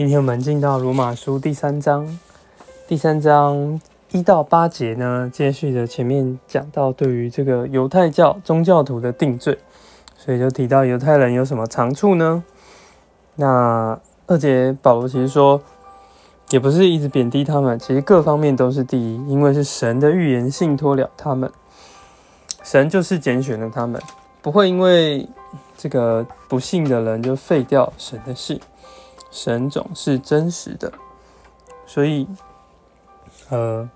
今天我们进到罗马书第三章，第三章一到八节呢，接续着前面讲到对于这个犹太教宗教徒的定罪，所以就提到犹太人有什么长处呢？那二节保罗其实说，也不是一直贬低他们，其实各方面都是第一，因为是神的预言信托了他们，神就是拣选了他们，不会因为这个不信的人就废掉神的信。神总是真实的，所以，呃，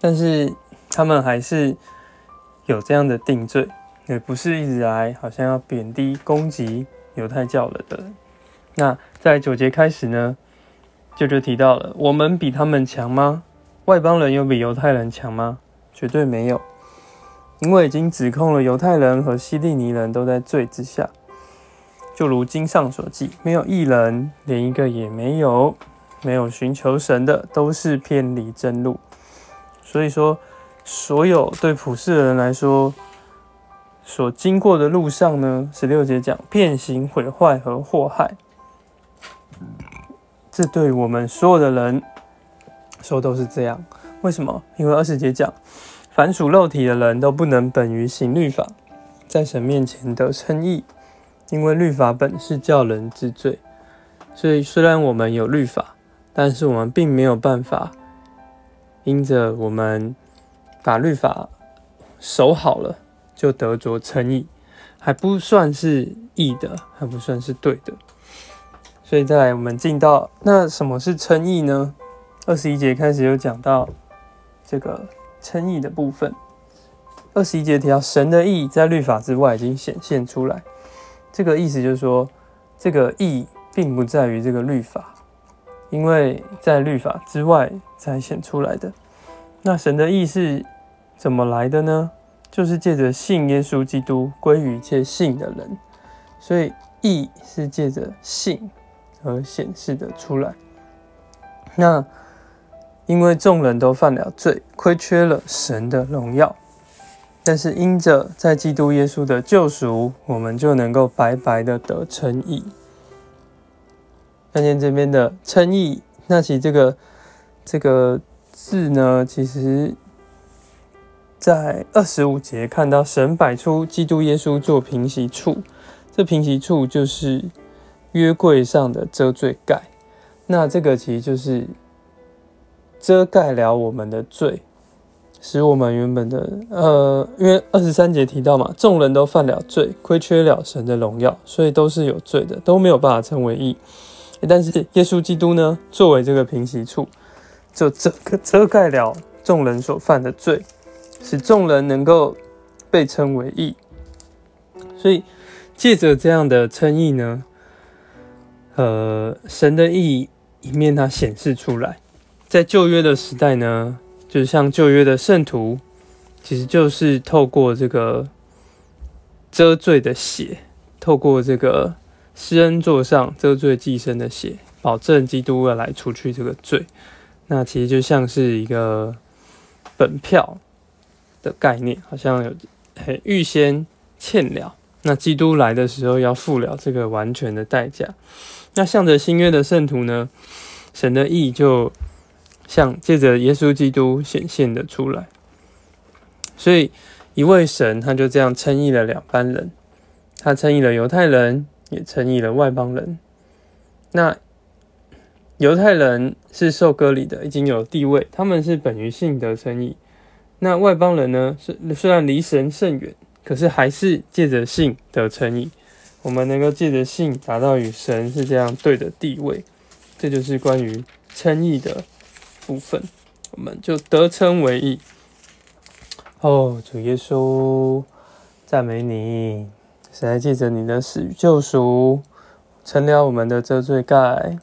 但是他们还是有这样的定罪，也不是一直来好像要贬低攻击犹太教了的。那在九节开始呢，就就提到了，我们比他们强吗？外邦人有比犹太人强吗？绝对没有，因为已经指控了犹太人和希利尼人都在罪之下。就如经上所记，没有一人，连一个也没有，没有寻求神的，都是偏离真路。所以说，所有对普世的人来说，所经过的路上呢，十六节讲变形、毁坏和祸害，这对我们所有的人说都是这样。为什么？因为二十节讲，凡属肉体的人都不能本于行律法，在神面前得称义。因为律法本是叫人知罪，所以虽然我们有律法，但是我们并没有办法因着我们把律法守好了，就得着称义，还不算是义的，还不算是对的。所以再来，我们进到那什么是称义呢？二十一节开始有讲到这个称义的部分。二十一节提到神的义在律法之外已经显现出来。这个意思就是说，这个义并不在于这个律法，因为在律法之外才显出来的。那神的义是怎么来的呢？就是借着信耶稣基督归于一切信的人，所以义是借着信而显示的出来。那因为众人都犯了罪，亏缺了神的荣耀。但是因着在基督耶稣的救赎，我们就能够白白的得称义。看见这边的称义，那其这个这个字呢，其实在二十五节看到神摆出基督耶稣做平息处，这平息处就是约柜上的遮罪盖，那这个其实就是遮盖了我们的罪。使我们原本的呃，因为二十三节提到嘛，众人都犯了罪，亏缺了神的荣耀，所以都是有罪的，都没有办法称为义。但是耶稣基督呢，作为这个平息处，就遮遮盖了众人所犯的罪，使众人能够被称为义。所以借着这样的称义呢，呃，神的义一面它显示出来，在旧约的时代呢。就是像旧约的圣徒，其实就是透过这个遮罪的血，透过这个施恩座上遮罪寄生的血，保证基督要来除去这个罪。那其实就像是一个本票的概念，好像有预先欠了，那基督来的时候要付了这个完全的代价。那向着新约的圣徒呢，神的意就。像借着耶稣基督显现的出来，所以一位神他就这样称义了两班人，他称义了犹太人，也称义了外邦人。那犹太人是受割礼的，已经有地位，他们是本于信得称义。那外邦人呢，是虽然离神甚远，可是还是借着信得称义。我们能够借着信达到与神是这样对的地位，这就是关于称义的。部分，我们就得称为义。哦，主耶稣，赞美你！谁还记着你的死与救赎，成了我们的遮罪盖，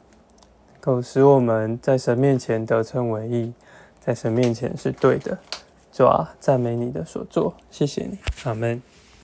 够使我们在神面前得称为义，在神面前是对的。主啊，赞美你的所作，谢谢你，阿门。